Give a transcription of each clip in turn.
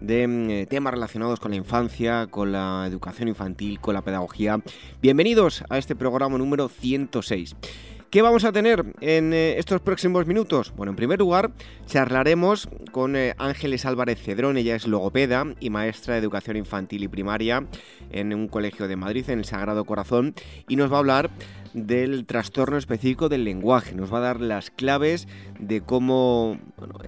de mm, eh, temas relacionados con la infancia, con la educación infantil, con la pedagogía. Bienvenidos a este programa número 106. ¿Qué vamos a tener en eh, estos próximos minutos? Bueno, en primer lugar, charlaremos con eh, Ángeles Álvarez Cedrón, ella es logopeda y maestra de educación infantil y primaria en un colegio de Madrid, en el Sagrado Corazón, y nos va a hablar del trastorno específico del lenguaje, nos va a dar las claves de cómo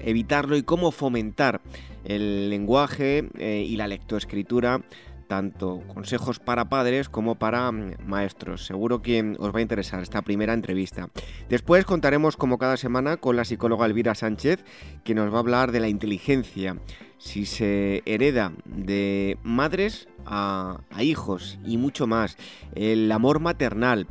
evitarlo y cómo fomentar el lenguaje eh, y la lectoescritura tanto consejos para padres como para mm, maestros. Seguro que os va a interesar esta primera entrevista. Después contaremos como cada semana con la psicóloga Elvira Sánchez, que nos va a hablar de la inteligencia, si se hereda de madres a, a hijos y mucho más, el amor maternal.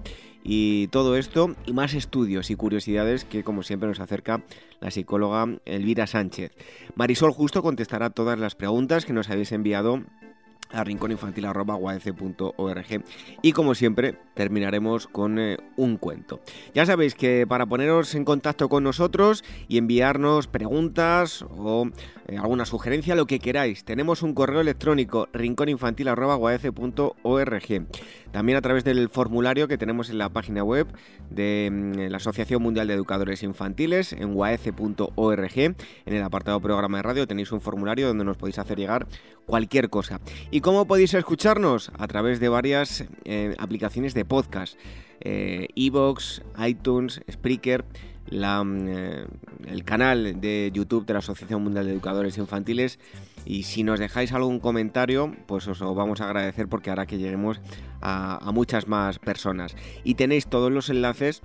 Y todo esto y más estudios y curiosidades que como siempre nos acerca la psicóloga Elvira Sánchez. Marisol justo contestará todas las preguntas que nos habéis enviado a rincóninfantil.org y como siempre terminaremos con eh, un cuento. Ya sabéis que para poneros en contacto con nosotros y enviarnos preguntas o eh, alguna sugerencia, lo que queráis, tenemos un correo electrónico rincóninfantil.org también a través del formulario que tenemos en la página web de mm, la Asociación Mundial de Educadores Infantiles en waece.org. En el apartado programa de radio tenéis un formulario donde nos podéis hacer llegar cualquier cosa. ¿Y cómo podéis escucharnos? A través de varias eh, aplicaciones de podcast. Eh, Evox, iTunes, Spreaker, mm, eh, el canal de YouTube de la Asociación Mundial de Educadores Infantiles. Y si nos dejáis algún comentario, pues os lo vamos a agradecer porque hará que lleguemos a muchas más personas. Y tenéis todos los enlaces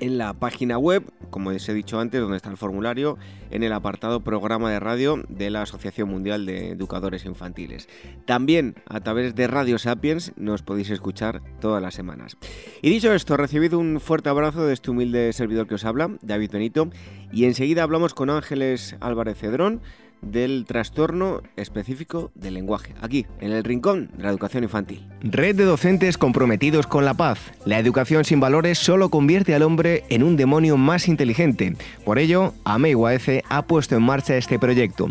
en la página web, como os he dicho antes, donde está el formulario, en el apartado programa de radio de la Asociación Mundial de Educadores Infantiles. También a través de Radio Sapiens nos podéis escuchar todas las semanas. Y dicho esto, recibid un fuerte abrazo de este humilde servidor que os habla, David Benito, y enseguida hablamos con Ángeles Álvarez Cedrón, del trastorno específico del lenguaje, aquí, en el rincón de la educación infantil. Red de docentes comprometidos con la paz. La educación sin valores solo convierte al hombre en un demonio más inteligente. Por ello, AMEIWAECE ha puesto en marcha este proyecto.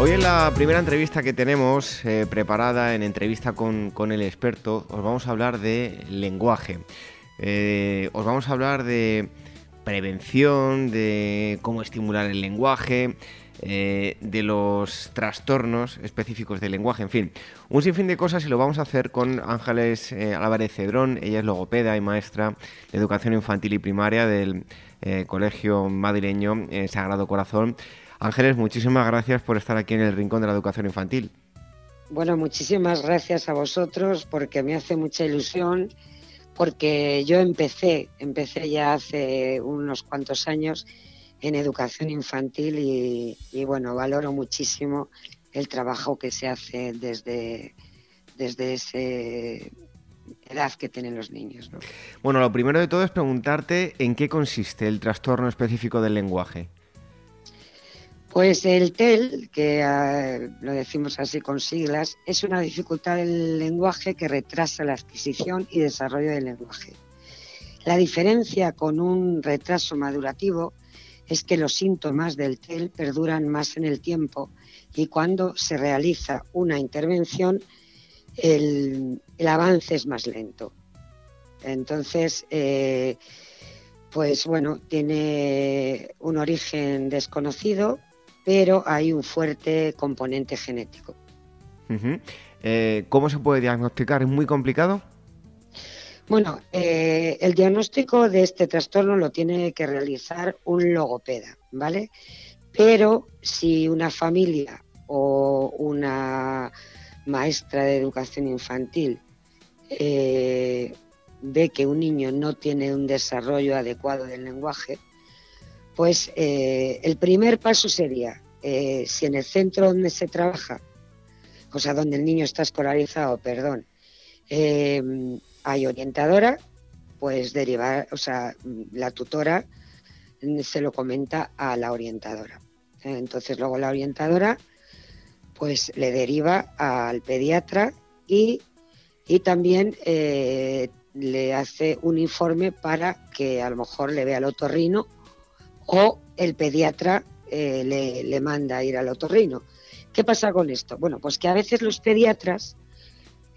Hoy en la primera entrevista que tenemos eh, preparada en entrevista con, el experto, os vamos a hablar de lenguaje. Eh, os vamos a hablar de prevención, de cómo estimular el lenguaje, eh, de los trastornos específicos del lenguaje, en fin, un sinfín de cosas y lo vamos a hacer con Ángeles eh, Álvarez Cedrón, ella es logopeda y maestra de educación infantil y primaria del Colegio Madrileño Sagrado Corazón. Ángeles, muchísimas gracias por estar aquí en el Rincón de la Educación Infantil. Bueno, muchísimas gracias a vosotros porque me hace mucha ilusión porque yo empecé, empecé ya hace unos cuantos años en educación infantil y, bueno, valoro muchísimo el trabajo que se hace desde, desde esa edad que tienen los niños. Bueno, lo primero de todo es preguntarte en qué consiste el trastorno específico del lenguaje. Pues el TEL, que ah, lo decimos así con siglas, es una dificultad del lenguaje que retrasa la adquisición y desarrollo del lenguaje. La diferencia con un retraso madurativo es que los síntomas del TEL perduran más en el tiempo y cuando se realiza una intervención el, avance es más lento. Entonces, eh, pues bueno, tiene un origen desconocido, pero hay un fuerte componente genético. Eh, ¿Cómo se puede diagnosticar? ¿Es muy complicado? Bueno, eh, el diagnóstico de este trastorno lo tiene que realizar un logopeda, ¿vale? Pero si una familia o una maestra de educación infantil eh, ve que un niño no tiene un desarrollo adecuado del lenguaje, pues eh, el primer paso sería, si en el centro donde se trabaja, o sea, donde el niño está escolarizado, perdón, hay orientadora, pues derivar, o sea, la tutora se lo comenta a la orientadora. Entonces luego la orientadora pues le deriva al pediatra y, también eh, le hace un informe para que a lo mejor le vea al otorrino o el pediatra eh, le, manda a ir al otorrino. ¿Qué pasa con esto? Bueno, pues que a veces los pediatras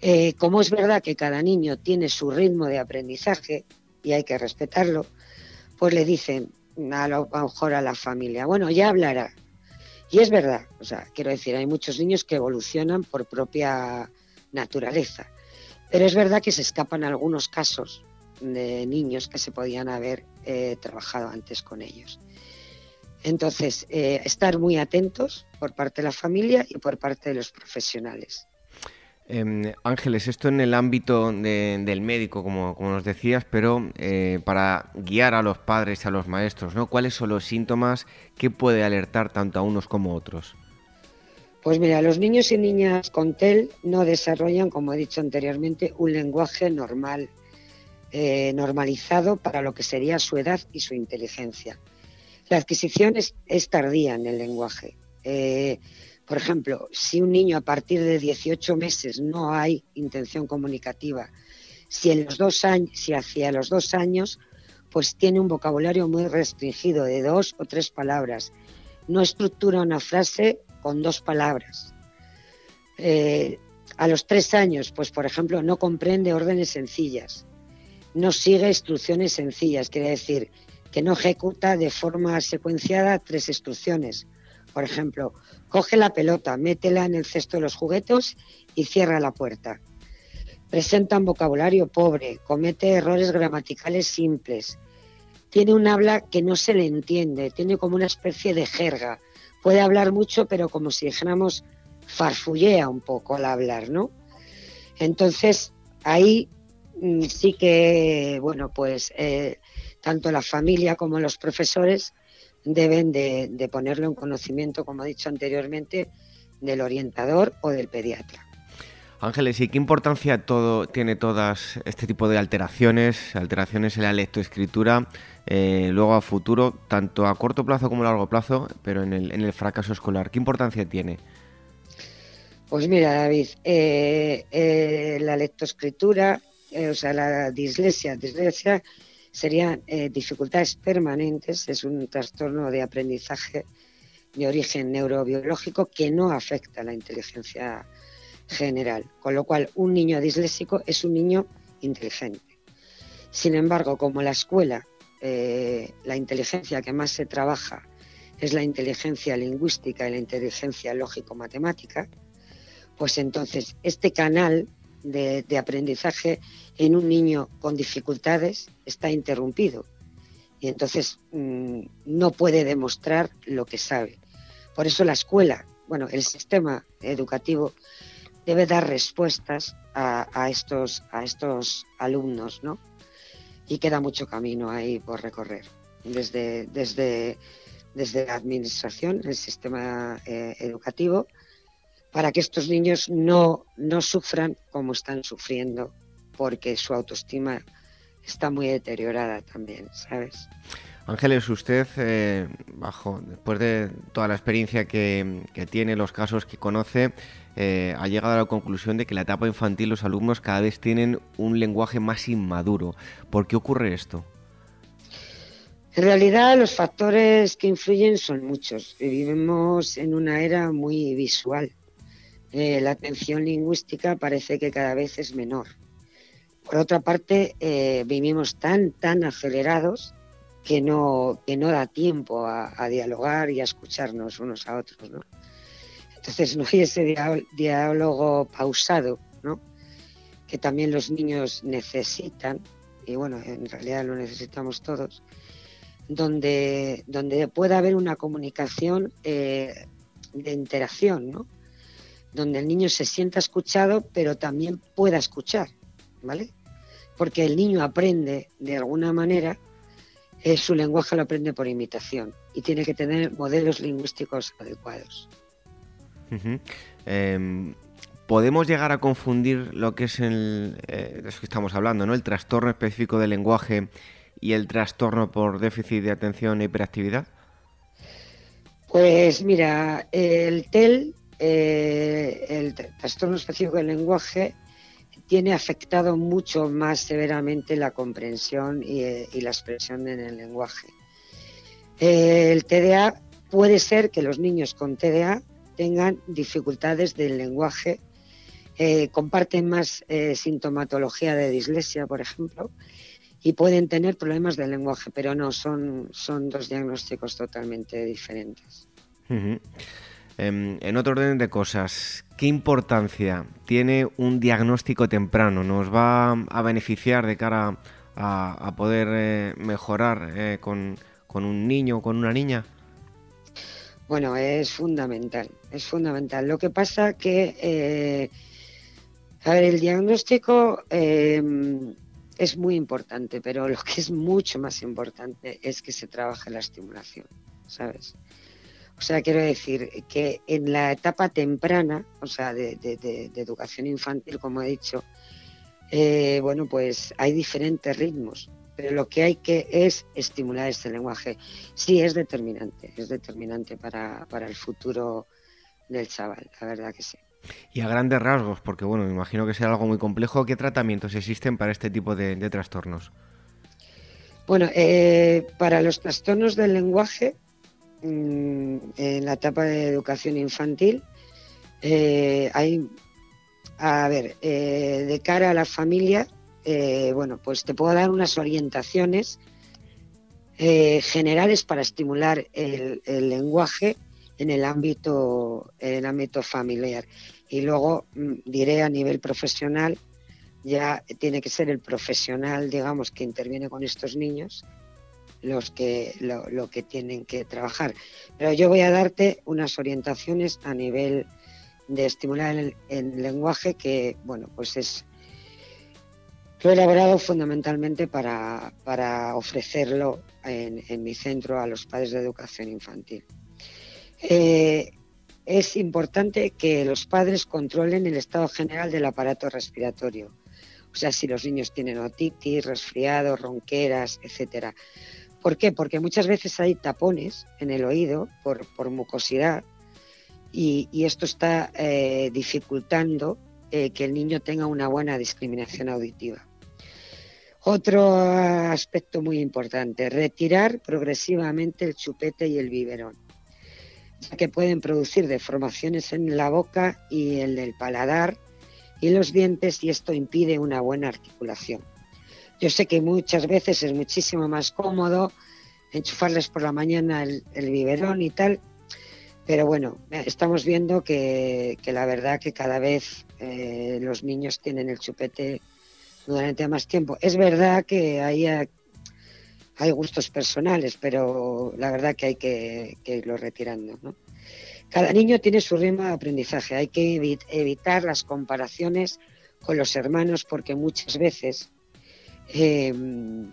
eh, como es verdad que cada niño tiene su ritmo de aprendizaje y hay que respetarlo, pues le dicen a lo mejor a la familia, bueno, ya hablará. Y es verdad, o sea, quiero decir, hay muchos niños que evolucionan por propia naturaleza, pero es verdad que se escapan algunos casos de niños que se podían haber eh, trabajado antes con ellos. Entonces, eh, estar muy atentos por parte de la familia y por parte de los profesionales. Em, Ángeles, esto en el ámbito del médico, como, nos decías, pero eh, para guiar a los padres y a los maestros, ¿no? ¿Cuáles son los síntomas que puede alertar tanto a unos como a otros? Pues mira, los niños y niñas con TEL no desarrollan, como he dicho anteriormente, un lenguaje normal, eh, normalizado para lo que sería su edad y su inteligencia. La adquisición es, tardía en el lenguaje. Eh, por ejemplo, si un niño a partir de 18 meses no hay intención comunicativa, si, en los dos años, si hacia los dos años, pues tiene un vocabulario muy restringido de dos o tres palabras, no estructura una frase con dos palabras. Eh, a los tres años, pues por ejemplo, no comprende órdenes sencillas, no sigue instrucciones sencillas, quiere decir que no ejecuta de forma secuenciada tres instrucciones. Por ejemplo, Coge la pelota, métela en el cesto de los juguetes y cierra la puerta. Presenta un vocabulario pobre, comete errores gramaticales simples. Tiene un habla que no se le entiende, tiene como una especie de jerga. Puede hablar mucho, pero como si dijéramos farfullea un poco al hablar, ¿no? Entonces, ahí sí que, bueno, pues eh, tanto la familia como los profesores deben de, ponerlo en conocimiento, como he dicho anteriormente, del orientador o del pediatra. Ángeles, ¿y qué importancia todo, tiene todas este tipo de alteraciones, alteraciones en la lectoescritura, eh, luego a futuro, tanto a corto plazo como a largo plazo, pero en el, fracaso escolar? ¿Qué importancia tiene? Pues mira, David, eh, eh, la lectoescritura, o sea, la dislexia, dislexia serían eh, dificultades permanentes, es un trastorno de aprendizaje de origen neurobiológico que no afecta a la inteligencia general, con lo cual un niño disléxico es un niño inteligente. Sin embargo, como la escuela, eh, la inteligencia que más se trabaja es la inteligencia lingüística y la inteligencia lógico-matemática, pues entonces este canal de, aprendizaje en un niño con dificultades está interrumpido y entonces mm, no puede demostrar lo que sabe. Por eso la escuela, bueno, el sistema educativo debe dar respuestas a, estos, a estos alumnos, ¿no? Y queda mucho camino ahí por recorrer, desde, desde, desde la administración, el sistema eh, educativo, para que estos niños no, no sufran como están sufriendo, porque su autoestima está muy deteriorada también, ¿sabes? Ángeles, usted, eh, bajo, después de toda la experiencia que, tiene, los casos que conoce, eh, ha llegado a la conclusión de que en la etapa infantil los alumnos cada vez tienen un lenguaje más inmaduro. ¿Por qué ocurre esto? En realidad los factores que influyen son muchos. Vivimos en una era muy visual. Eh, la atención lingüística parece que cada vez es menor. Por otra parte, eh, vivimos tan, tan acelerados que no, que no da tiempo a, dialogar y a escucharnos unos a otros. ¿no? Entonces no hay ese diálogo pausado, ¿no? que también los niños necesitan, y bueno, en realidad lo necesitamos todos donde, donde pueda haber una comunicación eh, de interacción, ¿no? Donde el niño se sienta escuchado, pero también pueda escuchar, ¿vale? Porque el niño aprende de alguna manera, eh, su lenguaje lo aprende por imitación y tiene que tener modelos lingüísticos adecuados. Em, podemos llegar a confundir lo que es el, eh, de eso que estamos hablando, ¿no? El trastorno específico del lenguaje y el trastorno por déficit de atención e hiperactividad? Pues mira, el TEL, eh, el trastorno específico del lenguaje, tiene afectado mucho más severamente la comprensión y, la expresión en el lenguaje. el TDA puede ser que los niños con TDA tengan dificultades del lenguaje, eh, comparten más eh, sintomatología de dislexia, por ejemplo, y pueden tener problemas del lenguaje, pero no, son, son dos diagnósticos totalmente diferentes. Em, en otro orden de cosas, ¿qué importancia tiene un diagnóstico temprano? ¿Nos va a beneficiar de cara a, poder eh, mejorar eh, con, un niño o con una niña? Bueno, es fundamental, es fundamental. Lo que pasa que, eh, a ver, el diagnóstico em, es muy importante, pero lo que es mucho más importante es que se trabaje la estimulación, ¿sabes? O sea, quiero decir que en la etapa temprana, o sea, de, educación infantil, como he dicho, eh, bueno, pues hay diferentes ritmos, pero lo que hay que es estimular este lenguaje. Sí, es determinante, es determinante para, para el futuro del chaval, la verdad que sí. Y a grandes rasgos, porque bueno, me imagino que sea algo muy complejo, ¿qué tratamientos existen para este tipo de, trastornos? Bueno, eh, para los trastornos del lenguaje, mm, en la etapa de educación infantil, eh, hay, a ver, eh, de cara a la familia, bueno, pues te puedo dar unas orientaciones generales para estimular el, el lenguaje en el ámbito, en el ámbito familiar. Y luego mm, diré a nivel profesional, ya tiene que ser el profesional, digamos, que interviene con estos niños, los que lo, que tienen que trabajar. Pero yo voy a darte unas orientaciones a nivel de estimular el, lenguaje que, bueno, pues es lo he elaborado fundamentalmente para, para ofrecerlo en, mi centro a los padres de educación infantil. Eh, es importante que los padres controlen el estado general del aparato respiratorio. O sea, si los niños tienen otitis, resfriados, ronqueras, etcétera. ¿Por qué? Porque muchas veces hay tapones en el oído por, mucosidad y, esto está eh, dificultando eh, que el niño tenga una buena discriminación auditiva. Otro aspecto muy importante, retirar progresivamente el chupete y el biberón que pueden producir deformaciones en la boca y en el paladar y los dientes y esto impide una buena articulación. Yo sé que muchas veces es muchísimo más cómodo enchufarles por la mañana el, biberón y tal, pero bueno, estamos viendo que, la verdad que cada vez eh, los niños tienen el chupete durante más tiempo. Es verdad que hay hay gustos personales, pero la verdad que hay que, irlo retirando. Cada niño tiene su ritmo de aprendizaje, hay que evitar las comparaciones con los hermanos porque muchas veces em,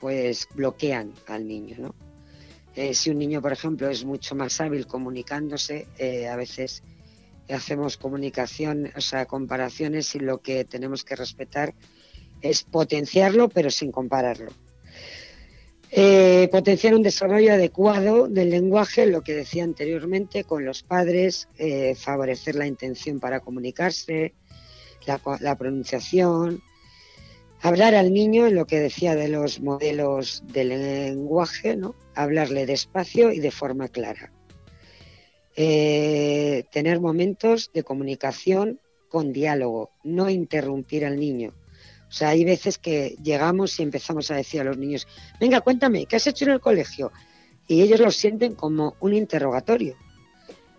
pues bloquean al niño. ¿no? Eh, si un niño, por ejemplo, es mucho más hábil comunicándose, eh, a veces hacemos comunicación, o sea, comparaciones y lo que tenemos que respetar es potenciarlo pero sin compararlo. Eh, potenciar un desarrollo adecuado del lenguaje, lo que decía anteriormente, con los padres, favorecer la intención para comunicarse, la, pronunciación, hablar al niño, en lo que decía de los modelos de lenguaje, ¿no? hablarle despacio y de forma clara. Eh, tener momentos de comunicación con diálogo, no interrumpir al niño. O sea, hay veces que llegamos y empezamos a decir a los niños, venga, cuéntame, ¿qué has hecho en el colegio? Y ellos lo sienten como un interrogatorio.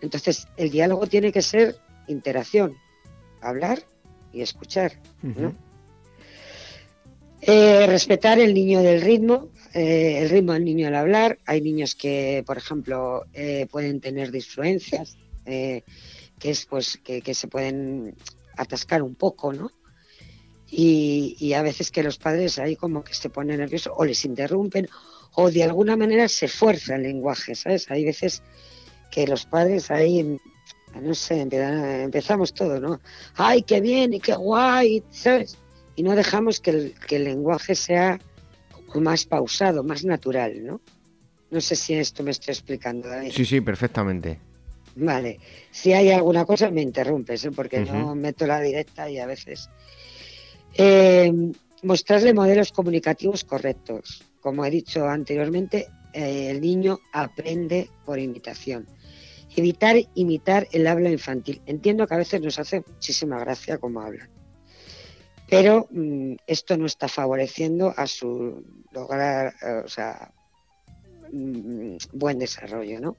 Entonces, el diálogo tiene que ser interacción, hablar y escuchar. Eh, respetar el niño del ritmo, eh, el ritmo del niño al hablar. Hay niños que, por ejemplo, eh, pueden tener disfluencias, que es pues que, se pueden atascar un poco, ¿no? y, a veces que los padres ahí como que se ponen nerviosos o les interrumpen o de alguna manera se fuerza el lenguaje, ¿sabes? Hay veces que los padres ahí, no sé, empezamos todo, ¿no? ¡Ay, qué bien y qué guay! ¿Sabes? Y no dejamos que el, que el lenguaje sea más pausado, más natural, ¿no? No sé si esto me estoy explicando, David. Sí, sí, perfectamente. Vale. Si hay alguna cosa, me interrumpes, ¿eh? porque yo meto la directa y a veces eh, mostrarle modelos comunicativos correctos. Como he dicho anteriormente, eh, el niño aprende por imitación. Evitar imitar el habla infantil. Entiendo que a veces nos hace muchísima gracia cómo hablan, pero mm, esto no está favoreciendo a su lograr, eh, mm, buen desarrollo, ¿no?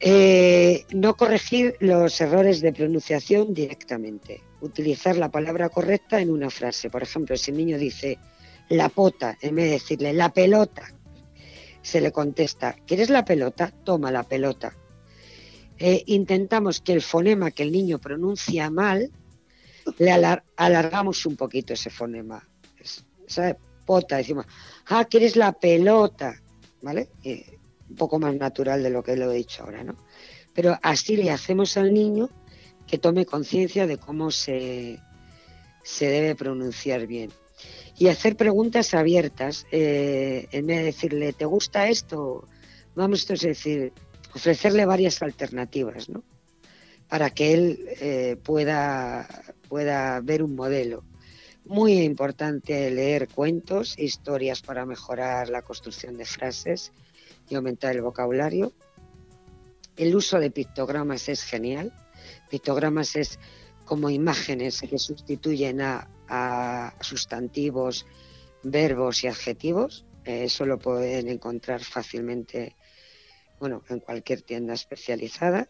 Eh, no corregir los errores de pronunciación directamente. Utilizar la palabra correcta en una frase. Por ejemplo, si el niño dice la pota, en vez de decirle la pelota, se le contesta, ¿quieres la pelota? Toma la pelota. Eh, intentamos que el fonema que el niño pronuncia mal, le alargamos un poquito ese fonema. ¿Sabes? Pota, decimos, ah, ¿quieres la pelota? ¿Vale? Un poco más natural de lo que lo he dicho ahora, ¿no? Pero así le hacemos al niño que tome conciencia de cómo se, se debe pronunciar bien. Y hacer preguntas abiertas, eh, en vez de decirle, ¿te gusta esto? Vamos a decir, ofrecerle varias alternativas, ¿no? Para que él eh, pueda, pueda ver un modelo. Muy importante leer cuentos, historias para mejorar la construcción de frases y aumentar el vocabulario. El uso de pictogramas es genial. Pictogramas es como imágenes que sustituyen a, sustantivos, verbos y adjetivos. Eh, eso lo pueden encontrar fácilmente bueno, en cualquier tienda especializada.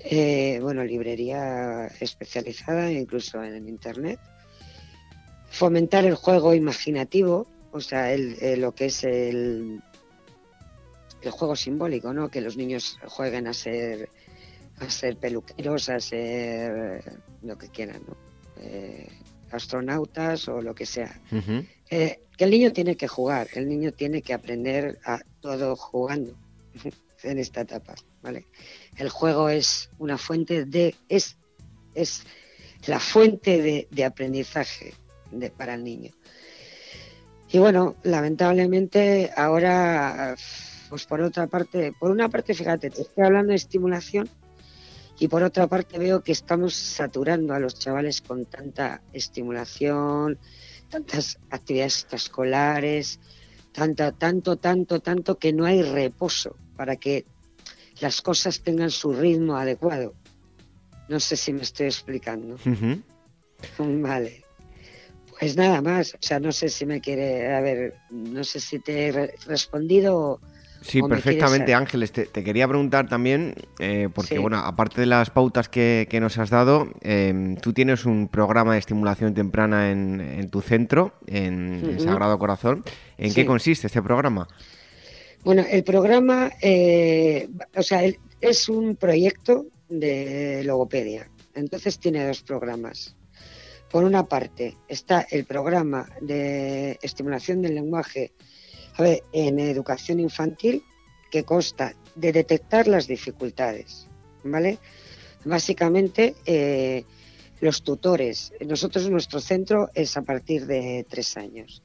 Eh, bueno, librería especializada, incluso en Internet. Fomentar el juego imaginativo, o sea, el, lo que es el, el juego simbólico, ¿no? Que los niños jueguen a ser a ser peluqueros, a ser lo que quieran, ¿no? Eh, astronautas o lo que sea. Eh, que el niño tiene que jugar, el niño tiene que aprender a todo jugando en esta etapa, ¿vale? El juego es una fuente de es es la fuente de, de aprendizaje de, para el niño. Y bueno, lamentablemente ahora pues por otra parte, por una parte, fíjate, te estoy hablando de estimulación y por otra parte veo que estamos saturando a los chavales con tanta estimulación, tantas actividades extraescolares, tanto, tanto, tanto, tanto que no hay reposo para que las cosas tengan su ritmo adecuado. No sé si me estoy explicando. Vale. Pues nada más, o sea, no sé si me quiere, a ver, no sé si te he respondido Sí, perfectamente, Ángeles. Te, quería preguntar también, eh, porque bueno, aparte de las pautas que, nos has dado, em, tú tienes un programa de estimulación temprana en, tu centro, en, Sagrado Corazón. ¿En qué consiste este programa? Bueno, el programa, eh, o sea, es un proyecto de logopedia. Entonces tiene dos programas. Por una parte está el programa de estimulación del lenguaje a ver, en educación infantil, que consta de detectar las dificultades, ¿vale? Básicamente, eh, los tutores. Nosotros, nuestro centro es a partir de tres años.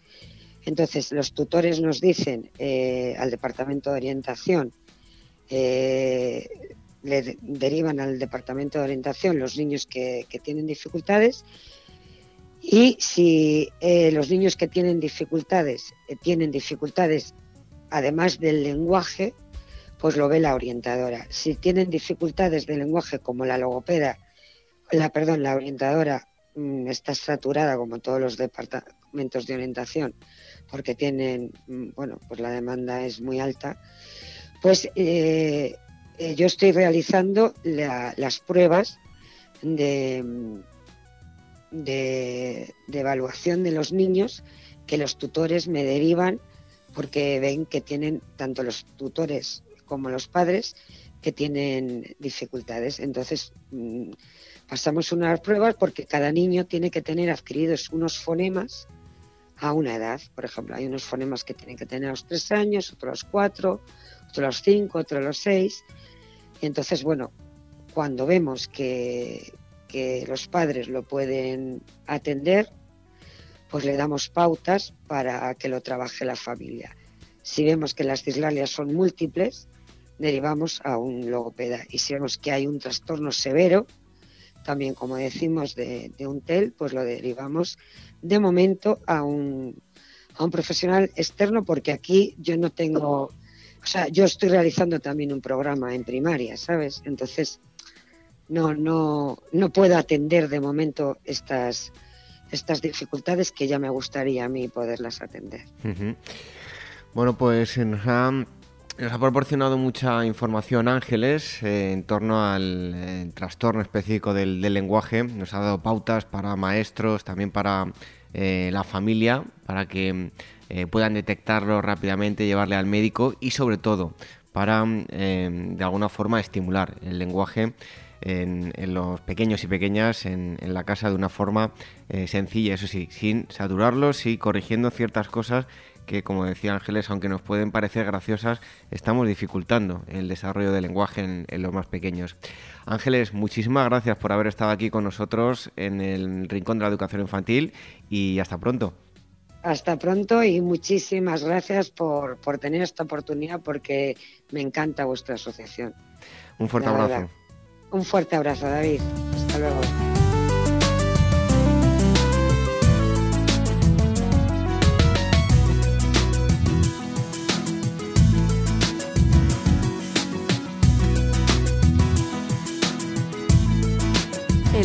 Entonces, los tutores nos dicen eh, al departamento de orientación, eh, le derivan al departamento de orientación los niños que, tienen dificultades y si eh, los niños que tienen dificultades tienen dificultades además del lenguaje, pues lo ve la orientadora. Si tienen dificultades de lenguaje como la logopeda, la perdón, la orientadora mm, está saturada como todos los departamentos de orientación porque tienen, mm, bueno, pues la demanda es muy alta, pues eh, eh, yo estoy realizando las pruebas de, de, evaluación de los niños que los tutores me derivan porque ven que tienen tanto los tutores como los padres que tienen dificultades. Entonces, mm, pasamos unas pruebas porque cada niño tiene que tener adquiridos unos fonemas a una edad. Por ejemplo, hay unos fonemas que tienen que tener los tres años, otros los cuatro, otros los cinco, otros los seis. Y entonces, bueno, cuando vemos que, que los padres lo pueden atender, pues le damos pautas para que lo trabaje la familia. Si vemos que las dislalias son múltiples, derivamos a un logopeda. Y si vemos que hay un trastorno severo, también como decimos de, un TEL, pues lo derivamos de momento a un, a un profesional externo porque aquí yo no tengo, o sea, yo estoy realizando también un programa en primaria, ¿sabes? Entonces, no, no, no puedo atender de momento estas, estas dificultades que ya me gustaría a mí poderlas atender. Bueno, pues nos ha, nos ha, proporcionado mucha información Ángeles eh, en torno al eh, trastorno específico del, lenguaje. Nos ha dado pautas para maestros, también para eh, la familia, para que puedan detectarlo rápidamente, llevarle al médico y sobre todo para de alguna forma estimular el lenguaje en, los pequeños y pequeñas en, la casa de una forma sencilla, eso sí, sin saturarlos y corrigiendo ciertas cosas que, como decía Ángeles, aunque nos pueden parecer graciosas, estamos dificultando el desarrollo del lenguaje en, los más pequeños. Ángeles, muchísimas gracias por haber estado aquí con nosotros en el Rincón de la Educación Infantil y hasta pronto. Hasta pronto y muchísimas gracias por, por tener esta oportunidad porque me encanta vuestra asociación. Un fuerte abrazo. Un fuerte abrazo, David. Hasta luego.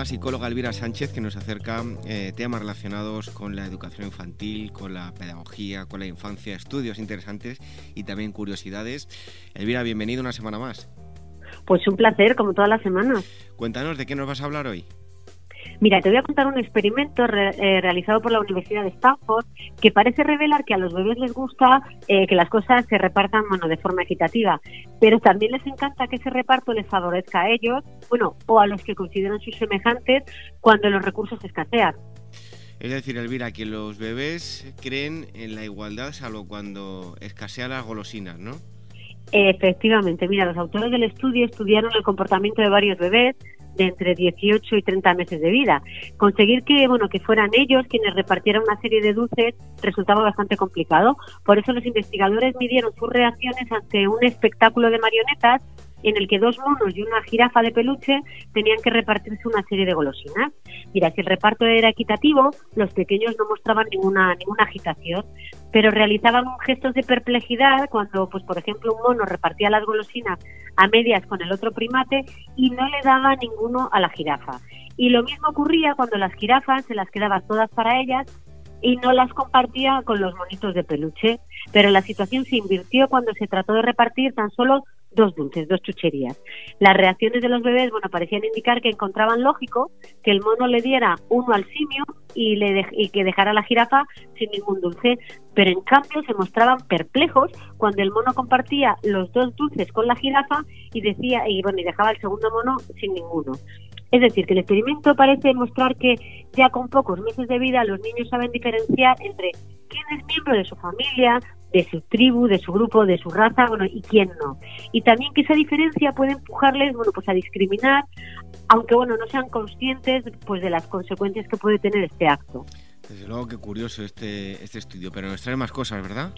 La psicóloga Elvira Sánchez que nos acerca eh, temas relacionados con la educación infantil, con la pedagogía, con la infancia, estudios interesantes y también curiosidades. Elvira, bienvenido una semana más. Pues un placer, como todas las semanas. Cuéntanos de qué nos vas a hablar hoy. Mira, te voy a contar un experimento eh, realizado por la Universidad de Stanford que parece revelar que a los bebés les gusta eh, que las cosas se repartan bueno, de forma equitativa, pero también les encanta que ese reparto les favorezca a ellos, bueno, o a los que consideran sus semejantes cuando los recursos escasean. Es decir, Elvira, que los bebés creen en la igualdad salvo cuando escasean las golosinas, ¿no? Efectivamente, mira, los autores del estudio estudiaron el comportamiento de varios bebés entre 18 y 30 meses de vida. Conseguir que, bueno, que fueran ellos quienes repartieran una serie de dulces resultaba bastante complicado. Por eso los investigadores midieron sus reacciones ante un espectáculo de marionetas en el que dos monos y una jirafa de peluche tenían que repartirse una serie de golosinas. Mira, si el reparto era equitativo, los pequeños no mostraban ninguna, ninguna agitación, pero realizaban gestos de perplejidad cuando, pues por ejemplo, un mono repartía las golosinas a medias con el otro primate y no le daba ninguno a la jirafa. Y lo mismo ocurría cuando las jirafas se las quedaban todas para ellas y no las compartía con los monitos de peluche. Pero la situación se invirtió cuando se trató de repartir tan solo dos dulces, dos chucherías. Las reacciones de los bebés, bueno, parecían indicar que encontraban lógico que el mono le diera uno al simio y, le y que dejara la jirafa sin ningún dulce, pero en cambio se mostraban perplejos cuando el mono compartía los dos dulces con la jirafa y decía y bueno, y dejaba el segundo mono sin ninguno. Es decir, que el experimento parece mostrar que ya con pocos meses de vida los niños saben diferenciar entre quién es miembro de su familia, de su tribu, de su grupo, de su raza, bueno, y quién no. Y también que esa diferencia puede empujarles, bueno, pues a discriminar, aunque bueno, no sean conscientes pues de las consecuencias que puede tener este acto. Desde luego que curioso este, este estudio, pero nos trae más cosas, ¿verdad?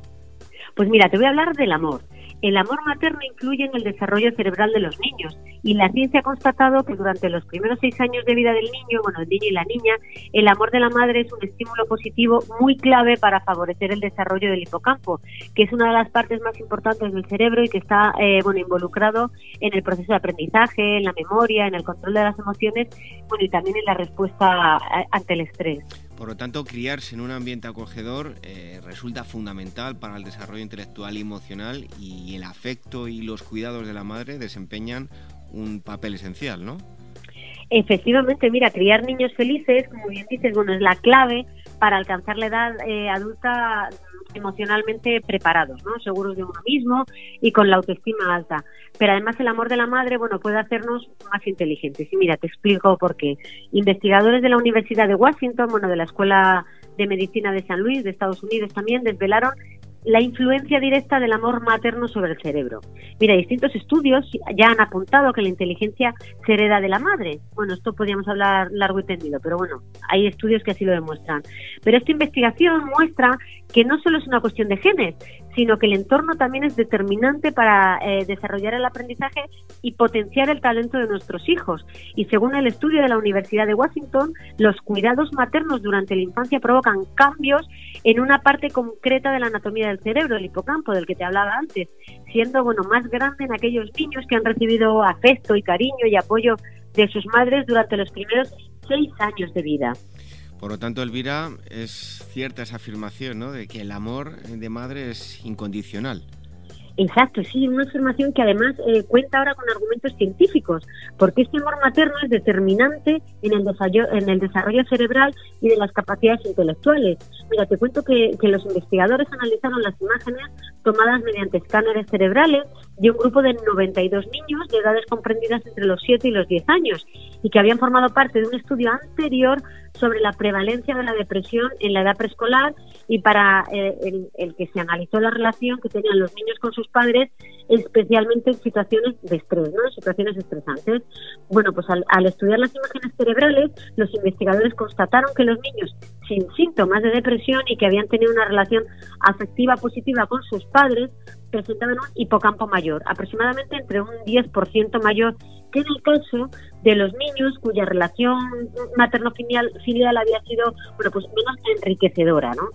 Pues mira, te voy a hablar del amor. El amor materno influye en el desarrollo cerebral de los niños y la ciencia ha constatado que durante los primeros seis años de vida del niño, bueno, el niño y la niña, el amor de la madre es un estímulo positivo muy clave para favorecer el desarrollo del hipocampo, que es una de las partes más importantes del cerebro y que está, eh, bueno, involucrado en el proceso de aprendizaje, en la memoria, en el control de las emociones, bueno, y también en la respuesta ante el estrés. Por lo tanto, criarse en un ambiente acogedor eh, resulta fundamental para el desarrollo intelectual y emocional y el afecto y los cuidados de la madre desempeñan un papel esencial, ¿no? Efectivamente, mira, criar niños felices, como bien dices, bueno, es la clave para alcanzar la edad eh, adulta emocionalmente preparados, ¿no? seguros de uno mismo y con la autoestima alta. Pero además el amor de la madre, bueno, puede hacernos más inteligentes. Y mira, te explico por qué. Investigadores de la Universidad de Washington, bueno, de la Escuela de Medicina de San Luis, de Estados Unidos también, desvelaron la influencia directa del amor materno sobre el cerebro. Mira, distintos estudios ya han apuntado que la inteligencia se hereda de la madre. Bueno, esto podríamos hablar largo y tendido, pero bueno, hay estudios que así lo demuestran. Pero esta investigación muestra que no solo es una cuestión de genes, sino que el entorno también es determinante para eh, desarrollar el aprendizaje y potenciar el talento de nuestros hijos. Y según el estudio de la Universidad de Washington, los cuidados maternos durante la infancia provocan cambios en una parte concreta de la anatomía del cerebro, el hipocampo, del que te hablaba antes, siendo bueno más grande en aquellos niños que han recibido afecto y cariño y apoyo de sus madres durante los primeros seis años de vida. Por lo tanto, Elvira, es cierta esa afirmación, ¿no? De que el amor de madre es incondicional. Exacto, sí, una afirmación que además eh, cuenta ahora con argumentos científicos, porque este amor materno es determinante en el, desarrollo, en el desarrollo cerebral y de las capacidades intelectuales. Mira, te cuento que, que los investigadores analizaron las imágenes tomadas mediante escáneres cerebrales de un grupo de 92 niños de edades comprendidas entre los 7 y los 10 años y que habían formado parte de un estudio anterior sobre la prevalencia de la depresión en la edad preescolar y para eh, el, que se analizó la relación que tenían los niños con sus padres, especialmente en situaciones de estrés, ¿no? situaciones estresantes. Bueno, pues al, al estudiar las imágenes cerebrales, los investigadores constataron que los niños sin síntomas de depresión y que habían tenido una relación afectiva positiva con sus padres presentaban un hipocampo mayor, aproximadamente entre un 10% mayor que en el caso de los niños cuya relación materno-filial había sido bueno, pues menos enriquecedora, ¿no?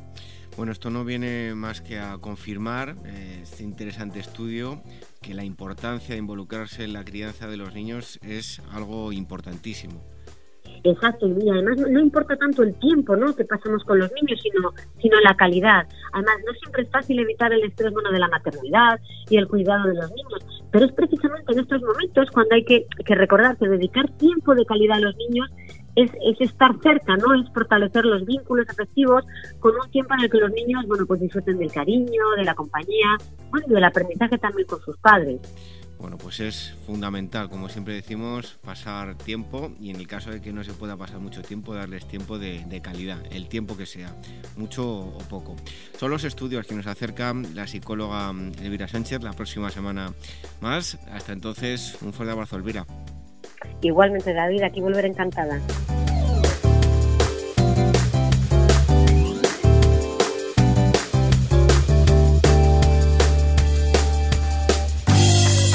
Bueno, esto no viene más que a confirmar eh, este interesante estudio que la importancia de involucrarse en la crianza de los niños es algo importantísimo. Exacto, y además no, importa tanto el tiempo ¿no? que pasamos con los niños, sino, sino la calidad. Además, no siempre es fácil evitar el estrés bueno, de la maternidad y el cuidado de los niños, pero es precisamente en estos momentos cuando hay que, que recordar que dedicar tiempo de calidad a los niños es, es, estar cerca, ¿no? Es fortalecer los vínculos afectivos con un tiempo en el que los niños, bueno, pues disfruten del cariño, de la compañía, bueno, y del aprendizaje también con sus padres. Bueno, pues es fundamental, como siempre decimos, pasar tiempo y en el caso de que no se pueda pasar mucho tiempo, darles tiempo de, calidad, el tiempo que sea, mucho o poco. Son los estudios que nos acercan la psicóloga Elvira Sánchez la próxima semana más. Hasta entonces, un fuerte abrazo, Elvira. Igualmente, David, aquí volver encantada.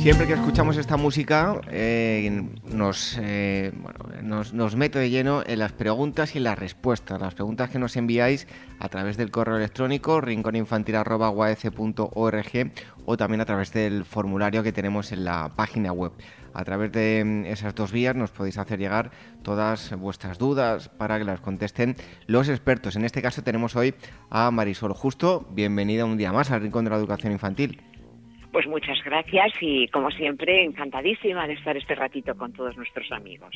Siempre que escuchamos esta música eh, nos, eh, nos, nos, meto de lleno en las preguntas y en las respuestas. Las preguntas que nos enviáis a través del correo electrónico rinconinfantil.org o también a través del formulario que tenemos en la página web. A través de mm, esas dos vías nos podéis hacer llegar todas vuestras dudas para que las contesten los expertos. En este caso tenemos hoy a Marisol Justo. Bienvenida un día más al Rincón de la Educación Infantil. Pues muchas gracias y como siempre encantadísima de estar este ratito con todos nuestros amigos.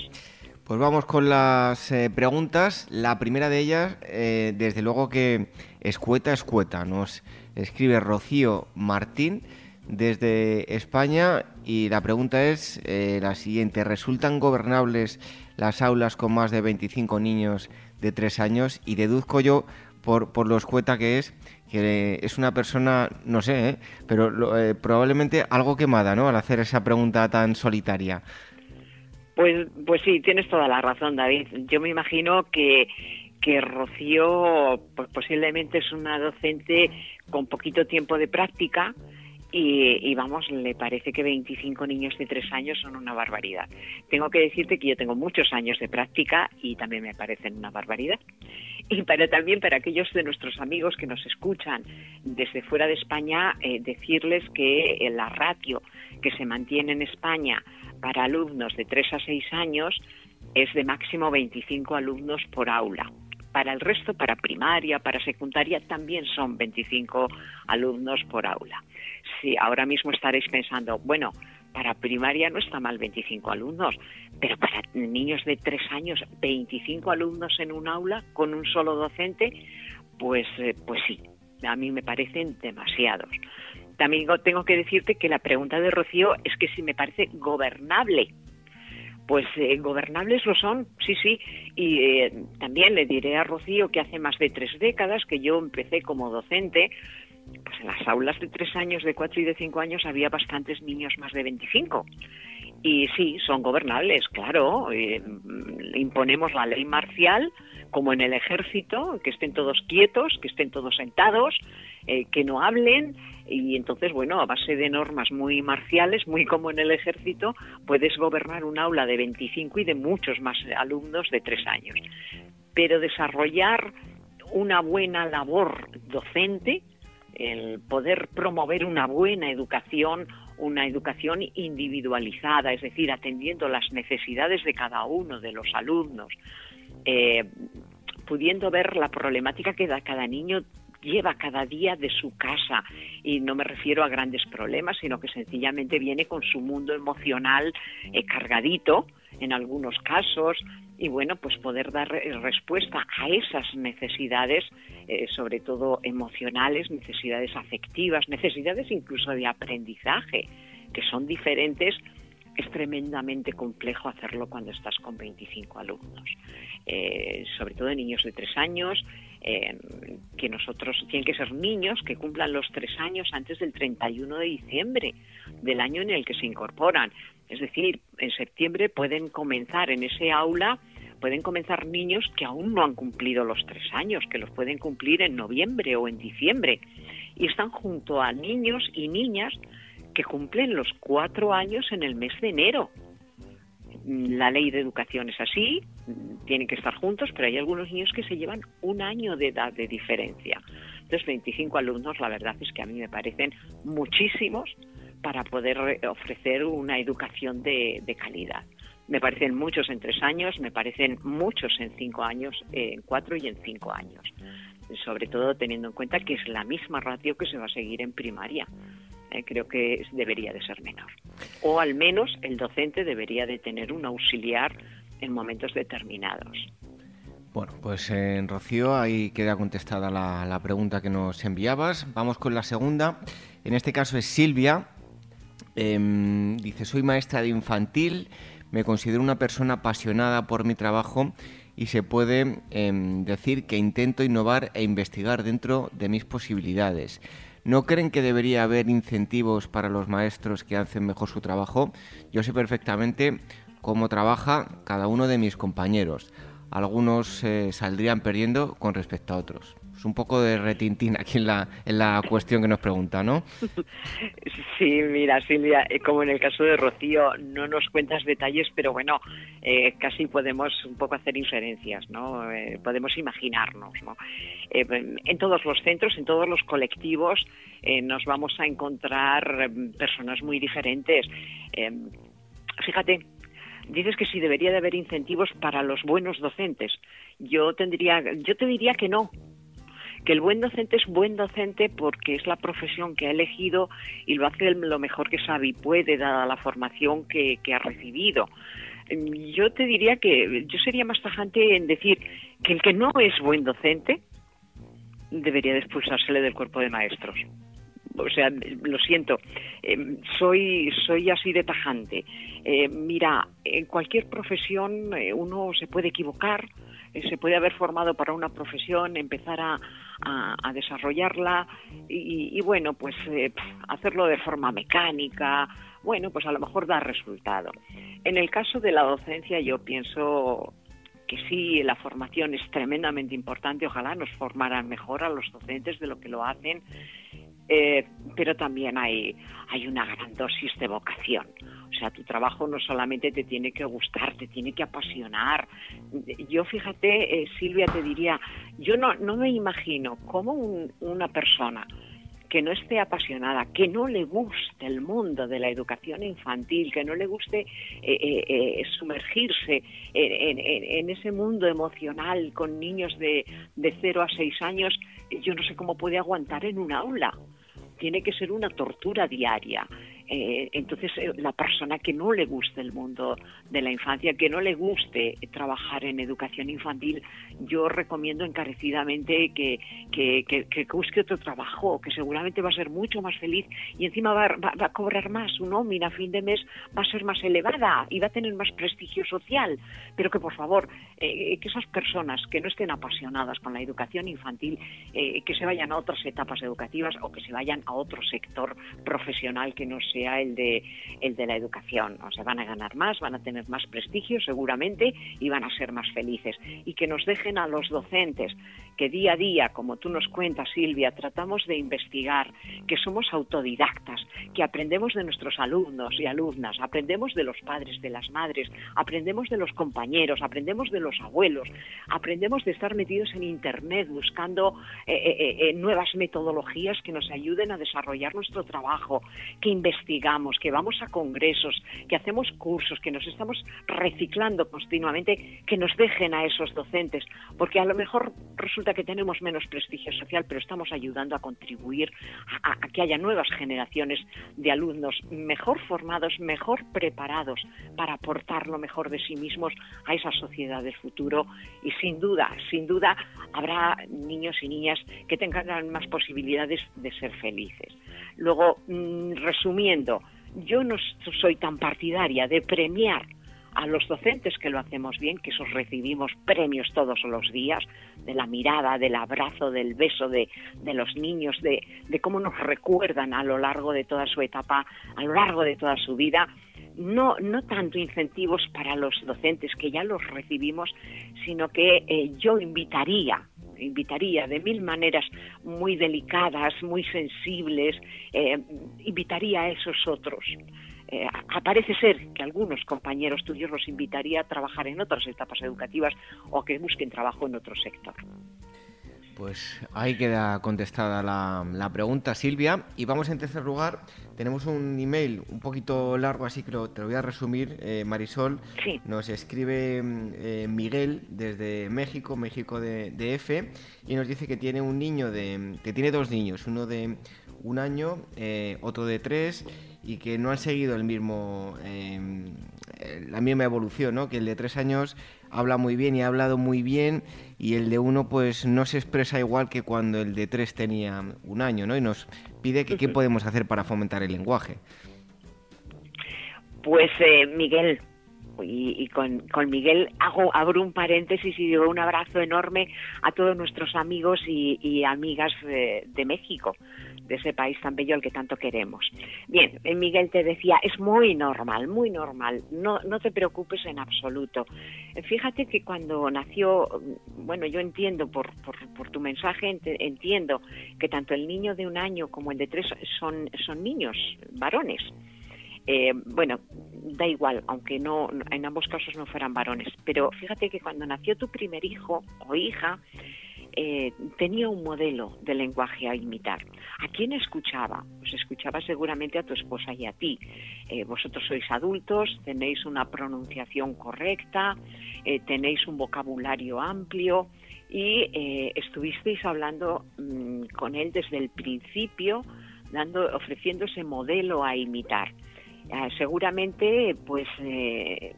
Pues vamos con las eh, preguntas. La primera de ellas, eh, desde luego que escueta, escueta. Nos escribe Rocío Martín desde España y la pregunta es eh, la siguiente. ¿Resultan gobernables las aulas con más de 25 niños de 3 años? Y deduzco yo, por, por lo escueta que es, que es una persona, no sé, ¿eh? pero eh, probablemente algo quemada, ¿no? Al hacer esa pregunta tan solitaria. Pues, pues sí, tienes toda la razón, David. Yo me imagino que, que Rocío pues posiblemente es una docente con poquito tiempo de práctica, y, vamos, le parece que 25 niños de 3 años son una barbaridad. Tengo que decirte que yo tengo muchos años de práctica y también me parecen una barbaridad. Y para también para aquellos de nuestros amigos que nos escuchan desde fuera de España, eh, decirles que la ratio que se mantiene en España para alumnos de 3 a 6 años es de máximo 25 alumnos por aula. Para el resto, para primaria, para secundaria, también son 25 alumnos por aula. Si ahora mismo estaréis pensando, bueno, para primaria no está mal 25 alumnos, pero para niños de 3 años, 25 alumnos en un aula con un solo docente, pues, eh, pues sí, a mí me parecen demasiados. También tengo que decirte que la pregunta de Rocío es que si me parece gobernable pues eh, gobernables lo son, sí, sí. Y eh, también le diré a Rocío que hace más de tres décadas que yo empecé como docente, pues en las aulas de tres años, de cuatro y de cinco años había bastantes niños más de 25. Y sí, son gobernables, claro. Eh, imponemos la ley marcial, como en el ejército, que estén todos quietos, que estén todos sentados, que no hablen, y entonces, bueno, a base de normas muy marciales, muy como en el ejército, puedes gobernar un aula de 25 y de muchos más alumnos de tres años. Pero desarrollar una buena labor docente, el poder promover una buena educación, una educación individualizada, es decir, atendiendo las necesidades de cada uno de los alumnos, eh, pudiendo ver la problemática que da cada niño lleva cada día de su casa. Y no me refiero a grandes problemas, sino que sencillamente viene con su mundo emocional eh, cargadito en algunos casos y bueno, pues poder dar eh, respuesta a esas necesidades, sobre todo emocionales, necesidades afectivas, necesidades incluso de aprendizaje, que son diferentes es tremendamente complejo hacerlo cuando estás con 25 alumnos, sobre todo niños de 3 años, eh, que nosotros tienen que ser niños que cumplan los tres años antes del 31 de diciembre del año en el que se incorporan. Es decir, en septiembre pueden comenzar en ese aula, pueden comenzar niños que aún no han cumplido los tres años, que los pueden cumplir en noviembre o en diciembre. Y están junto a niños y niñas que cumplen los cuatro años en el mes de enero la ley de educación es así, tienen que estar juntos, pero hay algunos niños que se llevan un año de edad de diferencia. Entonces, 25 alumnos, la verdad es que a mí me parecen muchísimos para poder ofrecer una educación de, calidad. Me parecen muchos en tres años, me parecen muchos en cinco años, en cuatro y en cinco años. Sobre todo teniendo en cuenta que es la misma ratio que se va a seguir en primaria. Eh, creo que debería de ser menor. O al menos el docente debería de tener un auxiliar en momentos determinados. Bueno, pues en Rocío ahí queda contestada la, pregunta que nos enviabas. Vamos con la segunda. En este caso es Silvia. Em, dice, soy maestra de infantil, me considero una persona apasionada por mi trabajo y se puede em, decir que intento innovar e investigar dentro de mis posibilidades. ¿No creen que debería haber incentivos para los maestros que hacen mejor su trabajo? Yo sé perfectamente cómo trabaja cada uno de mis compañeros. Algunos eh, saldrían perdiendo con respecto a otros un poco de retintín aquí en la, en la cuestión que nos pregunta, ¿no? Sí, mira, Silvia, eh, como en el caso de Rocío, no nos cuentas detalles, pero bueno, eh, casi podemos un poco hacer inferencias, ¿no? Eh, podemos imaginarnos, ¿no? en todos los centros, en todos los colectivos, nos vamos a encontrar personas muy diferentes. fíjate, dices que sí debería de haber incentivos para los buenos docentes. Yo tendría, yo te diría que no, que el buen docente es buen docente porque es la profesión que ha elegido y lo hace lo mejor que sabe y puede, dada la formación que, ha recibido. Yo te diría que yo sería más tajante en decir que el que no es buen docente debería de expulsársele del cuerpo de maestros o sea, lo siento, em, soy, soy así de tajante. Eh, mira, en cualquier profesión eh, uno se puede equivocar, se puede haber formado para una profesión, empezar a, a, desarrollarla y, bueno, pues eh, hacerlo de forma mecánica, bueno, pues a lo mejor da resultado. En el caso de la docencia yo pienso que sí, la formación es tremendamente importante, ojalá nos formaran mejor a los docentes de lo que lo hacen, eh, pero también hay, hay una gran dosis de vocación. O sea, tu trabajo no solamente te tiene que gustar, te tiene que apasionar. Yo, fíjate, eh, Silvia, te diría, yo no, no me imagino cómo una persona que no esté apasionada, que no le guste el mundo de la educación infantil, que no le guste eh, eh, sumergirse en, ese mundo emocional con niños de, de 0 a 6 años, yo no sé cómo puede aguantar en un aula. Tiene que ser una tortura diaria. Eh, entonces, eh, la persona que no le guste el mundo de la infancia, que no le guste trabajar en educación infantil, yo recomiendo encarecidamente que, que, busque otro trabajo, que seguramente va a ser mucho más feliz y encima va, a cobrar más. Su nómina a fin de mes va a ser más elevada y va a tener más prestigio social. Pero que, por favor, eh, que esas personas que no estén apasionadas con la educación infantil, que se vayan a otras etapas educativas o que se vayan a otro sector profesional que no sea el de, el de la educación. O sea, van a ganar más, van a tener más prestigio seguramente y van a ser más felices. Y que nos dejen a los docentes que día a día, como tú nos cuentas, Silvia, tratamos de investigar, que somos autodidactas, que aprendemos de nuestros alumnos y alumnas, aprendemos de los padres, de las madres, aprendemos de los compañeros, aprendemos de los abuelos, aprendemos de estar metidos en Internet buscando eh, eh, eh, nuevas metodologías que nos ayuden a desarrollar nuestro trabajo, que investigamos que vamos a congresos, que hacemos cursos, que nos estamos reciclando continuamente, que nos dejen a esos docentes, porque a lo mejor resulta que tenemos menos prestigio social, pero estamos ayudando a contribuir a, que haya nuevas generaciones de alumnos mejor formados, mejor preparados para aportar lo mejor de sí mismos a esa sociedad del futuro y sin duda, sin duda habrá niños y niñas que tengan más posibilidades de ser felices. Luego, mm, resumiendo, yo no soy tan partidaria de premiar a los docentes que lo hacemos bien, que esos recibimos premios todos los días, de la mirada, del abrazo, del beso de, los niños, de, de, cómo nos recuerdan a lo largo de toda su etapa, a lo largo de toda su vida. No, no tanto incentivos para los docentes, que ya los recibimos, sino que eh, yo invitaría invitaría de mil maneras muy delicadas, muy sensibles, eh, invitaría a esos otros. Eh, parece ser que algunos compañeros tuyos los invitaría a trabajar en otras etapas educativas o que busquen trabajo en otro sector. Pues ahí queda contestada la, pregunta, Silvia. Y vamos en tercer lugar. Tenemos un email un poquito largo, así que te lo voy a resumir. Eh, Marisol nos escribe eh, Miguel desde México, México de, de, F, y nos dice que tiene un niño de. que tiene dos niños, uno de un año, eh, otro de tres, y que no han seguido el mismo, la misma evolución, ¿no? Que el de tres años habla muy bien y ha hablado muy bien y el de uno pues no se expresa igual que cuando el de tres tenía un año, ¿no? Y nos pide que qué podemos hacer para fomentar el lenguaje. Pues eh, Miguel, y, con, con, Miguel hago abro un paréntesis y digo un abrazo enorme a todos nuestros amigos y, amigas de, México, de ese país tan bello al que tanto queremos. Bien, eh, Miguel te decía, es muy normal, muy normal, no, no te preocupes en absoluto. Eh, fíjate que cuando nació, mm, bueno, yo entiendo por, por, tu mensaje, entiendo que tanto el niño de un año como el de tres son, son niños, varones. Eh, bueno, da igual, aunque no en ambos casos no fueran varones. Pero fíjate que cuando nació tu primer hijo o hija, eh, tenía un modelo de lenguaje a imitar. ¿A quién escuchaba? Pues escuchaba seguramente a tu esposa y a ti. Eh, vosotros sois adultos, tenéis una pronunciación correcta, tenéis un vocabulario amplio y estuvisteis hablando mm, con él desde el principio, dando, ofreciendo ese modelo a imitar. Seguramente pues eh,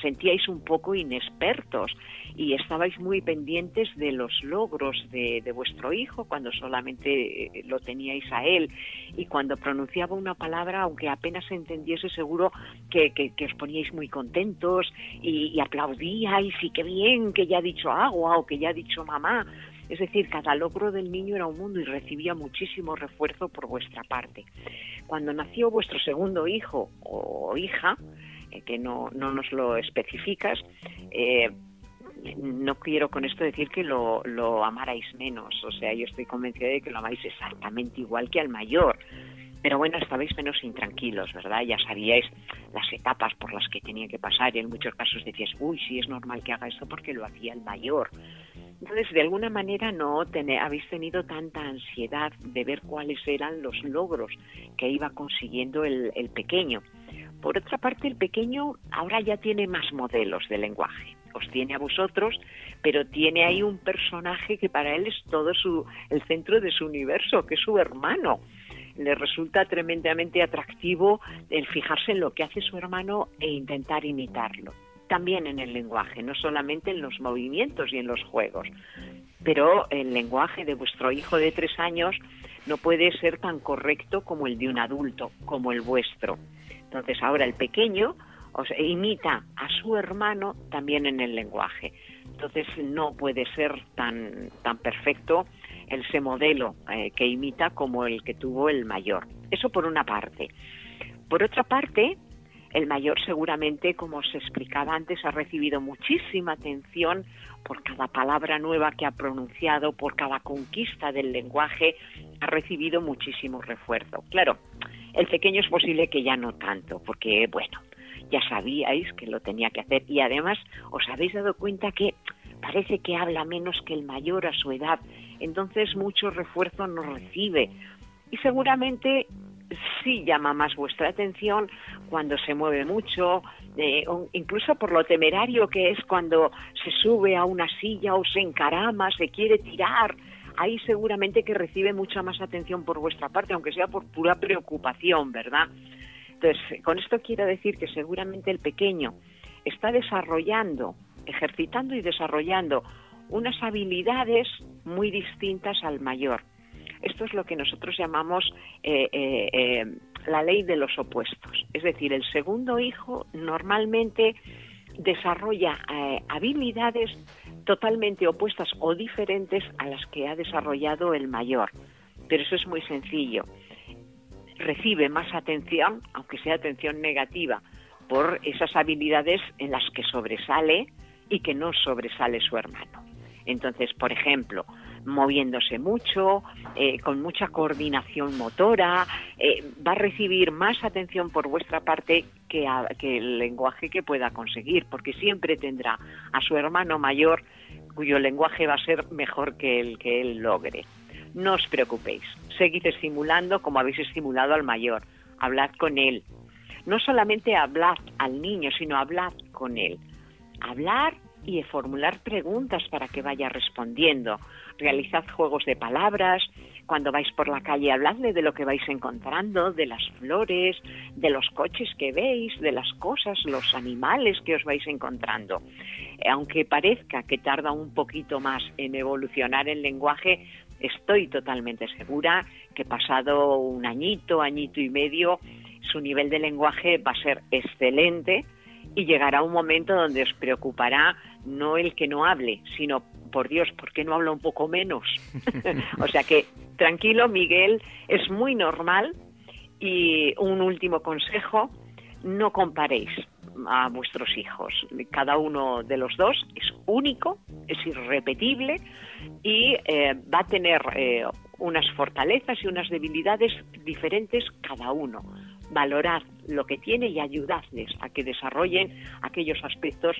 sentíais un poco inexpertos y estabais muy pendientes de los logros de, vuestro hijo cuando solamente eh, lo teníais a él y cuando pronunciaba una palabra, aunque apenas se entendiese, seguro que, os poníais muy contentos y, y aplaudíais y qué bien que ya ha dicho agua o que ya ha dicho mamá. Es decir, cada logro del niño era un mundo y recibía muchísimo refuerzo por vuestra parte. Cuando nació vuestro segundo hijo o hija, eh, que no, no, nos lo especificas, eh, no quiero con esto decir que lo, amarais menos, o sea, yo estoy convencida de que lo amáis exactamente igual que al mayor. Pero bueno, estabais menos intranquilos, ¿verdad? Ya sabíais las etapas por las que tenía que pasar y en muchos casos decías, uy, sí es normal que haga esto porque lo hacía el mayor. Entonces, de alguna manera no habéis tenido tanta ansiedad de ver cuáles eran los logros que iba consiguiendo el, pequeño. Por otra parte, el pequeño ahora ya tiene más modelos de lenguaje. Tiene a vosotros, pero tiene ahí un personaje que para él es todo su, el centro de su universo, que es su hermano. Le resulta tremendamente atractivo el fijarse en lo que hace su hermano e intentar imitarlo también en el lenguaje, no solamente en los movimientos y en los juegos. Pero el lenguaje de vuestro hijo de tres años no puede ser tan correcto como el de un adulto, como el vuestro. Entonces ahora el pequeño os imita a su hermano también en el lenguaje. Entonces no puede ser tan, tan perfecto ese modelo eh, que imita como el que tuvo el mayor. Eso por una parte. Por otra parte, el mayor seguramente, como se explicaba antes, ha recibido muchísima atención por cada palabra nueva que ha pronunciado, por cada conquista del lenguaje, ha recibido muchísimo refuerzo. Claro, el pequeño es posible que ya no tanto, porque, bueno, ya sabíais que lo tenía que hacer y además os habéis dado cuenta que parece que habla menos que el mayor a su edad, entonces mucho refuerzo no recibe. Y seguramente sí llama más vuestra atención cuando se mueve mucho, eh, incluso por lo temerario que es cuando se sube a una silla o se encarama, se quiere tirar. Ahí seguramente que recibe mucha más atención por vuestra parte, aunque sea por pura preocupación, ¿verdad? Entonces, con esto quiero decir que seguramente el pequeño está desarrollando, ejercitando y desarrollando unas habilidades muy distintas al mayor. Esto es lo que nosotros llamamos eh, eh, eh, la ley de los opuestos. Es decir, el segundo hijo normalmente desarrolla habilidades totalmente opuestas o diferentes a las que ha desarrollado el mayor. Pero eso es muy sencillo. Recibe más atención, aunque sea atención negativa, por esas habilidades en las que sobresale y que no sobresale su hermano. Entonces, por ejemplo, moviéndose mucho, eh, con mucha coordinación motora, eh, va a recibir más atención por vuestra parte que, el lenguaje que pueda conseguir, porque siempre tendrá a su hermano mayor cuyo lenguaje va a ser mejor que el que él logre. No os preocupéis, seguid estimulando como habéis estimulado al mayor, hablad con él. No solamente hablad al niño, sino hablad con él. Hablar y formular preguntas para que vaya respondiendo realizad juegos de palabras, cuando vais por la calle habladle de lo que vais encontrando, de las flores, de los coches que veis, de las cosas, los animales que os vais encontrando. Aunque parezca que tarda un poquito más en evolucionar el lenguaje, estoy totalmente segura que pasado un añito, añito y medio, su nivel de lenguaje va a ser excelente y llegará un momento donde os preocupará no el que no hable, sino, por Dios, ¿por qué no habla un poco menos? o sea que, tranquilo, Miguel, es muy normal y un último consejo, no comparéis a vuestros hijos. Cada uno de los dos es único, es irrepetible y eh, va a tener eh, unas fortalezas y unas debilidades diferentes cada uno. Valorad lo que tiene y ayudadles a que desarrollen aquellos aspectos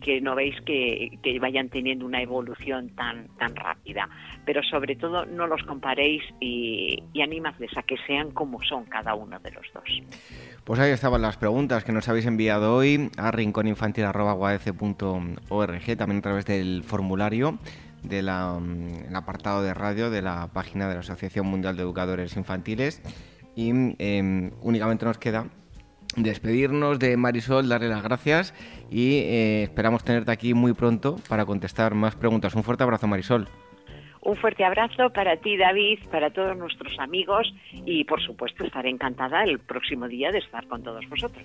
que no veis que, vayan teniendo una evolución tan, tan rápida. Pero sobre todo no los comparéis y, animadles a que sean como son cada uno de los dos. Pues ahí estaban las preguntas que nos habéis enviado hoy a rincóninfantil.org, también a través del formulario del mm, apartado de radio de la página de la Asociación Mundial de Educadores Infantiles. Y em, únicamente nos queda despedirnos de Marisol, darle las gracias y eh, esperamos tenerte aquí muy pronto para contestar más preguntas. Un fuerte abrazo, Marisol. Un fuerte abrazo para ti, David, para todos nuestros amigos y, por supuesto, estaré encantada el próximo día de estar con todos vosotros.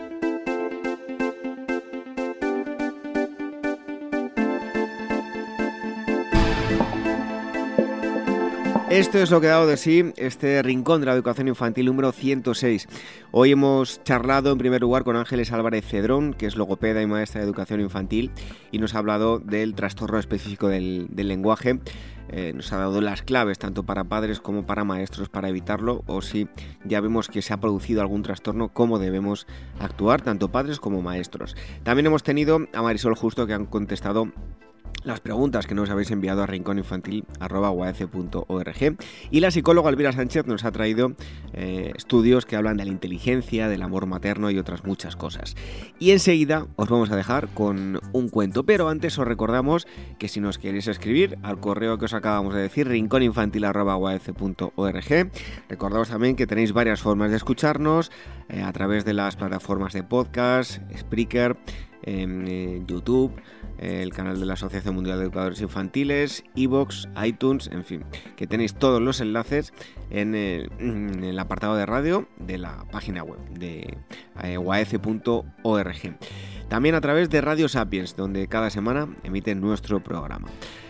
Esto es lo que ha dado de sí este Rincón de la Educación Infantil número 106. Hoy hemos charlado en primer lugar con Ángeles Álvarez Cedrón, que es logopeda y maestra de educación infantil, y nos ha hablado del trastorno específico del, lenguaje eh, nos ha dado las claves tanto para padres como para maestros para evitarlo o si ya vemos que se ha producido algún trastorno, cómo debemos actuar tanto padres como maestros. También hemos tenido a Marisol Justo que han contestado las preguntas que nos habéis enviado a rincóninfantil.org y la psicóloga Elvira Sánchez nos ha traído eh, estudios que hablan de la inteligencia, del amor materno y otras muchas cosas. Y enseguida os vamos a dejar con un cuento, pero antes os recordamos que si nos queréis escribir al correo que os acabamos de decir, rincóninfantil.org, recordamos también que tenéis varias formas de escucharnos eh, a través de las plataformas de podcast, Spreaker, eh, YouTube, el canal de la Asociación Mundial de Educadores Infantiles, iBox, iTunes, en fin, que tenéis todos los enlaces en el, apartado de radio de la página web de eh, También a través de Radio Sapiens, donde cada semana emiten nuestro programa.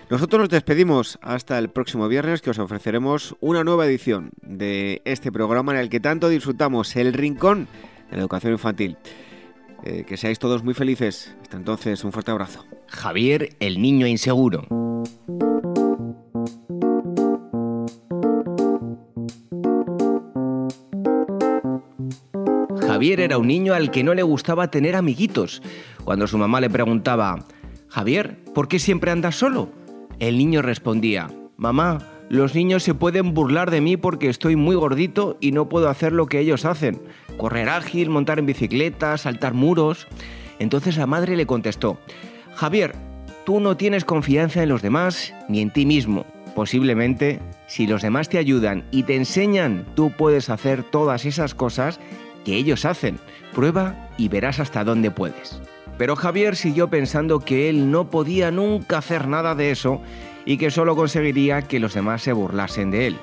Nosotros nos despedimos hasta el próximo viernes que os ofreceremos una nueva edición de este programa en el que tanto disfrutamos el rincón de la educación infantil. Eh, que seáis todos muy felices. Hasta entonces, un fuerte abrazo. Javier, el niño inseguro. Javier era un niño al que no le gustaba tener amiguitos. Cuando su mamá le preguntaba, Javier, ¿por qué siempre andas solo? El niño respondía, Mamá, los niños se pueden burlar de mí porque estoy muy gordito y no puedo hacer lo que ellos hacen. Correr ágil, montar en bicicleta, saltar muros. Entonces la madre le contestó, Javier, tú no tienes confianza en los demás ni en ti mismo. Posiblemente, si los demás te ayudan y te enseñan, tú puedes hacer todas esas cosas que ellos hacen. Prueba y verás hasta dónde puedes. Pero Javier siguió pensando que él no podía nunca hacer nada de eso y que solo conseguiría que los demás se burlasen de él.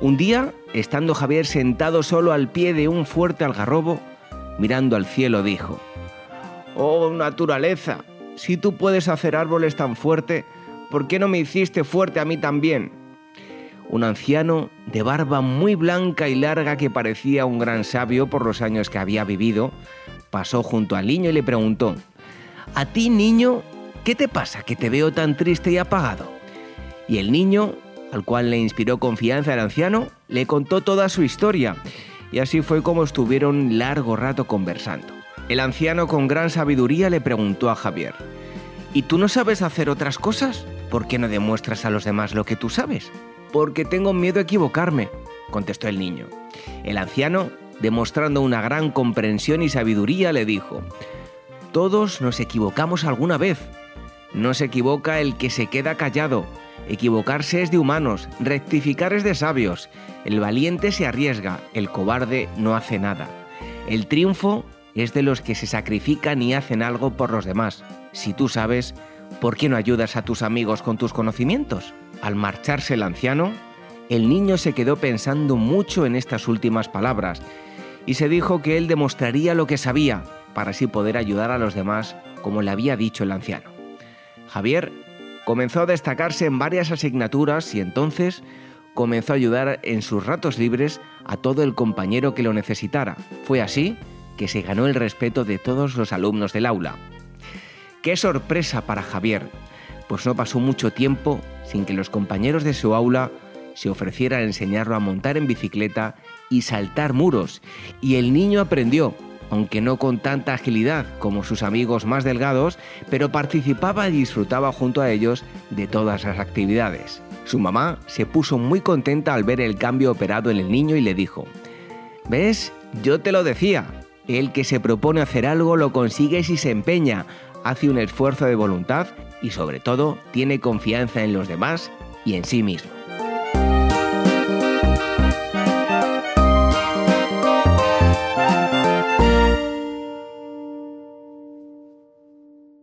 Un día, estando Javier sentado solo al pie de un fuerte algarrobo, mirando al cielo, dijo, Oh naturaleza, si tú puedes hacer árboles tan fuerte, ¿por qué no me hiciste fuerte a mí también? Un anciano de barba muy blanca y larga que parecía un gran sabio por los años que había vivido, pasó junto al niño y le preguntó, ¿A ti, niño, qué te pasa que te veo tan triste y apagado? Y el niño, al cual le inspiró confianza el anciano, le contó toda su historia, y así fue como estuvieron largo rato conversando. El anciano con gran sabiduría le preguntó a Javier, ¿Y tú no sabes hacer otras cosas? ¿Por qué no demuestras a los demás lo que tú sabes? Porque tengo miedo a equivocarme, contestó el niño. El anciano, demostrando una gran comprensión y sabiduría, le dijo, Todos nos equivocamos alguna vez. No se equivoca el que se queda callado. Equivocarse es de humanos, rectificar es de sabios. El valiente se arriesga, el cobarde no hace nada. El triunfo es de los que se sacrifican y hacen algo por los demás. Si tú sabes, ¿por qué no ayudas a tus amigos con tus conocimientos? Al marcharse el anciano, el niño se quedó pensando mucho en estas últimas palabras y se dijo que él demostraría lo que sabía para así poder ayudar a los demás como le había dicho el anciano. Javier comenzó a destacarse en varias asignaturas y entonces comenzó a ayudar en sus ratos libres a todo el compañero que lo necesitara. Fue así que se ganó el respeto de todos los alumnos del aula. ¡Qué sorpresa para Javier! Pues no pasó mucho tiempo sin que los compañeros de su aula se ofrecieran a enseñarlo a montar en bicicleta y saltar muros, y el niño aprendió, aunque no con tanta agilidad como sus amigos más delgados, pero participaba y disfrutaba junto a ellos de todas las actividades. Su mamá se puso muy contenta al ver el cambio operado en el niño y le dijo, ¿ves? Yo te lo decía, el que se propone hacer algo lo consigue si se empeña, hace un esfuerzo de voluntad y sobre todo tiene confianza en los demás y en sí mismo.